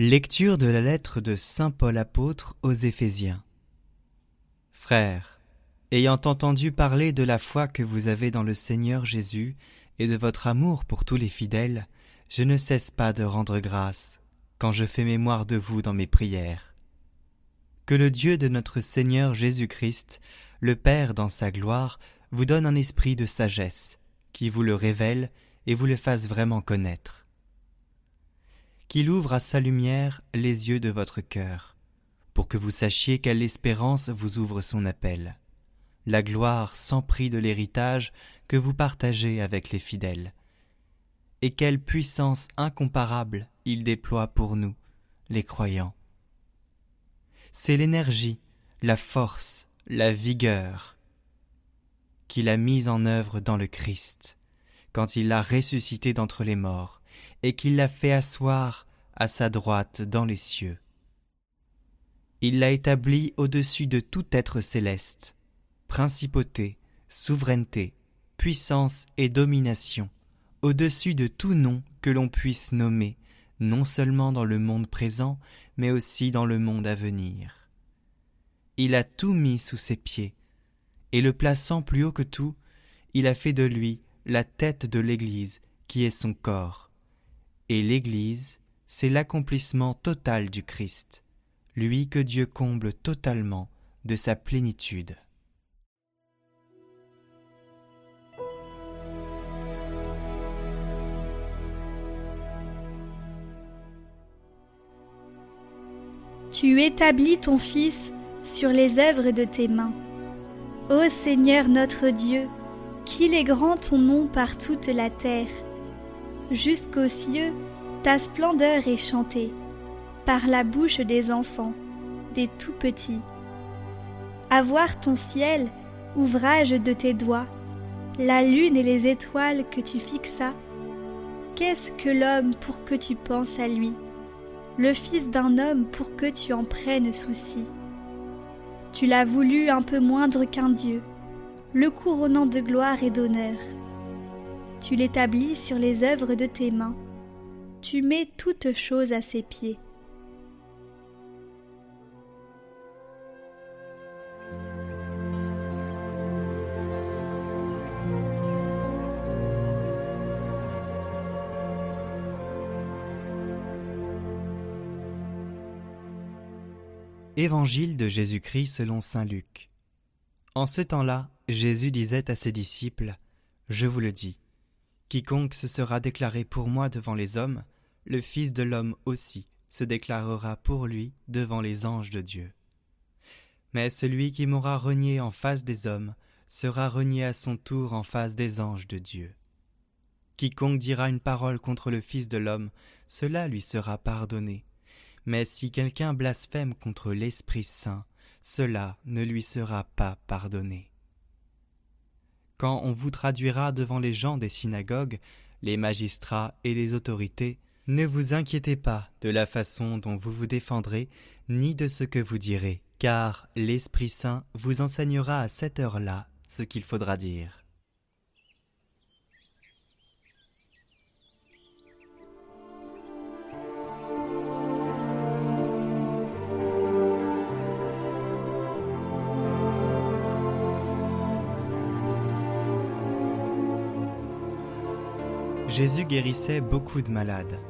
Lecture de la lettre de Saint Paul apôtre aux Éphésiens. Frères, ayant entendu parler de la foi que vous avez dans le Seigneur Jésus et de votre amour pour tous les fidèles, je ne cesse pas de rendre grâce quand je fais mémoire de vous dans mes prières. Que le Dieu de notre Seigneur Jésus-Christ, le Père dans sa gloire, vous donne un esprit de sagesse, qui vous le révèle et vous le fasse vraiment connaître qu'il ouvre à sa lumière les yeux de votre cœur, pour que vous sachiez quelle espérance vous ouvre son appel, la gloire sans prix de l'héritage que vous partagez avec les fidèles, et quelle puissance incomparable il déploie pour nous, les croyants. C'est l'énergie, la force, la vigueur qu'il a mise en œuvre dans le Christ, quand il l'a ressuscité d'entre les morts, et qu'il l'a fait asseoir à sa droite dans les cieux. Il l'a établi au-dessus de tout être céleste, principauté, souveraineté, puissance et domination, au-dessus de tout nom que l'on puisse nommer, non seulement dans le monde présent, mais aussi dans le monde à venir. Il a tout mis sous ses pieds, et le plaçant plus haut que tout, il a fait de lui la tête de l'Église, qui est son corps et l'Église, c'est l'accomplissement total du Christ, lui que Dieu comble totalement de sa plénitude. Tu établis ton Fils sur les œuvres de tes mains. Ô Seigneur notre Dieu, qu'il est grand ton nom par toute la terre jusqu'aux cieux, ta splendeur est chantée par la bouche des enfants, des tout petits. À voir ton ciel, ouvrage de tes doigts, la lune et les étoiles que tu fixas, qu'est-ce que l'homme pour que tu penses à lui, le fils d'un homme pour que tu en prennes souci. Tu l'as voulu un peu moindre qu'un Dieu, le couronnant de gloire et d'honneur tu l'établis sur les œuvres de tes mains, tu mets toutes choses à ses pieds. Évangile de Jésus-Christ selon Saint Luc. En ce temps-là, Jésus disait à ses disciples, Je vous le dis, Quiconque se sera déclaré pour moi devant les hommes, le Fils de l'homme aussi se déclarera pour lui devant les anges de Dieu. Mais celui qui m'aura renié en face des hommes sera renié à son tour en face des anges de Dieu. Quiconque dira une parole contre le Fils de l'homme, cela lui sera pardonné. Mais si quelqu'un blasphème contre l'Esprit Saint, cela ne lui sera pas pardonné. Quand on vous traduira devant les gens des synagogues, les magistrats et les autorités, ne vous inquiétez pas de la façon dont vous vous défendrez, ni de ce que vous direz, car l'Esprit Saint vous enseignera à cette heure-là ce qu'il faudra dire. Jésus guérissait beaucoup de malades,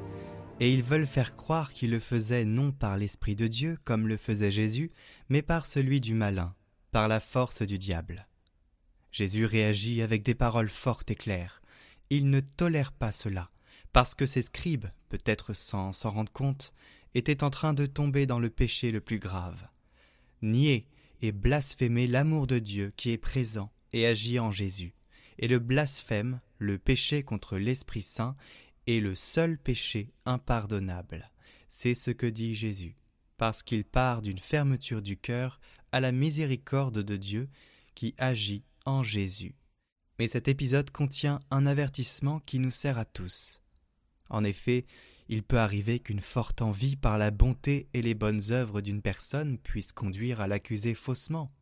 et ils veulent faire croire qu'il le faisait non par l'Esprit de Dieu, comme le faisait Jésus, mais par celui du malin, par la force du diable. Jésus réagit avec des paroles fortes et claires. Il ne tolère pas cela, parce que ses scribes, peut-être sans s'en rendre compte, étaient en train de tomber dans le péché le plus grave. Nier et blasphémer l'amour de Dieu qui est présent et agit en Jésus, et le blasphème le péché contre l'Esprit Saint est le seul péché impardonnable. C'est ce que dit Jésus, parce qu'il part d'une fermeture du cœur à la miséricorde de Dieu qui agit en Jésus. Mais cet épisode contient un avertissement qui nous sert à tous. En effet, il peut arriver qu'une forte envie par la bonté et les bonnes œuvres d'une personne puisse conduire à l'accuser faussement.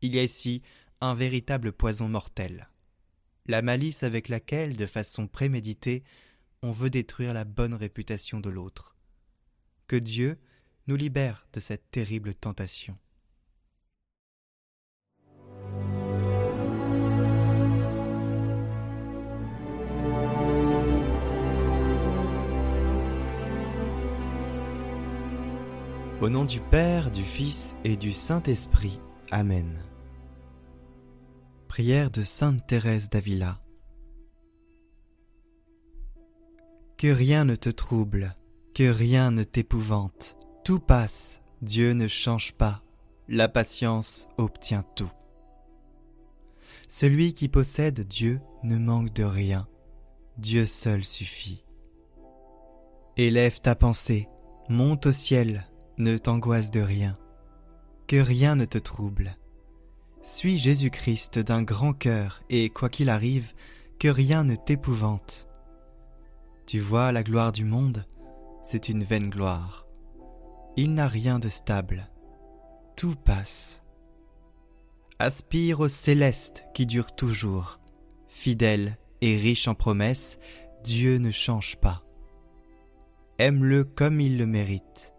Il y a ici un véritable poison mortel la malice avec laquelle, de façon préméditée, on veut détruire la bonne réputation de l'autre. Que Dieu nous libère de cette terrible tentation. Au nom du Père, du Fils et du Saint-Esprit. Amen. De Sainte Thérèse d'Avila. Que rien ne te trouble, que rien ne t'épouvante, tout passe, Dieu ne change pas, la patience obtient tout. Celui qui possède Dieu ne manque de rien, Dieu seul suffit. Élève ta pensée, monte au ciel, ne t'angoisse de rien, que rien ne te trouble. Suis Jésus-Christ d'un grand cœur, et quoi qu'il arrive, que rien ne t'épouvante. Tu vois la gloire du monde, c'est une vaine gloire. Il n'a rien de stable. Tout passe. Aspire au céleste qui dure toujours. Fidèle et riche en promesses, Dieu ne change pas. Aime-le comme il le mérite.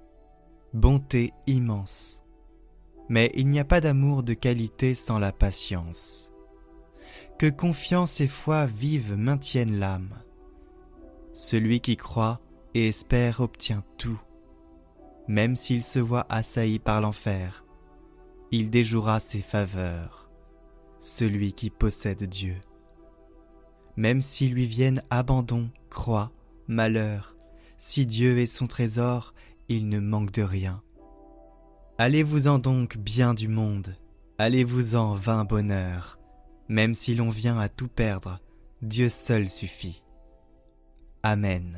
Bonté immense. Mais il n'y a pas d'amour de qualité sans la patience. Que confiance et foi vive maintiennent l'âme celui qui croit et espère obtient tout. Même s'il se voit assailli par l'enfer, il déjouera ses faveurs, celui qui possède Dieu. Même s'il lui viennent abandon, croix, malheur, si Dieu est son trésor, il ne manque de rien. Allez-vous-en donc bien du monde, allez-vous-en vain bonheur, même si l'on vient à tout perdre, Dieu seul suffit. Amen.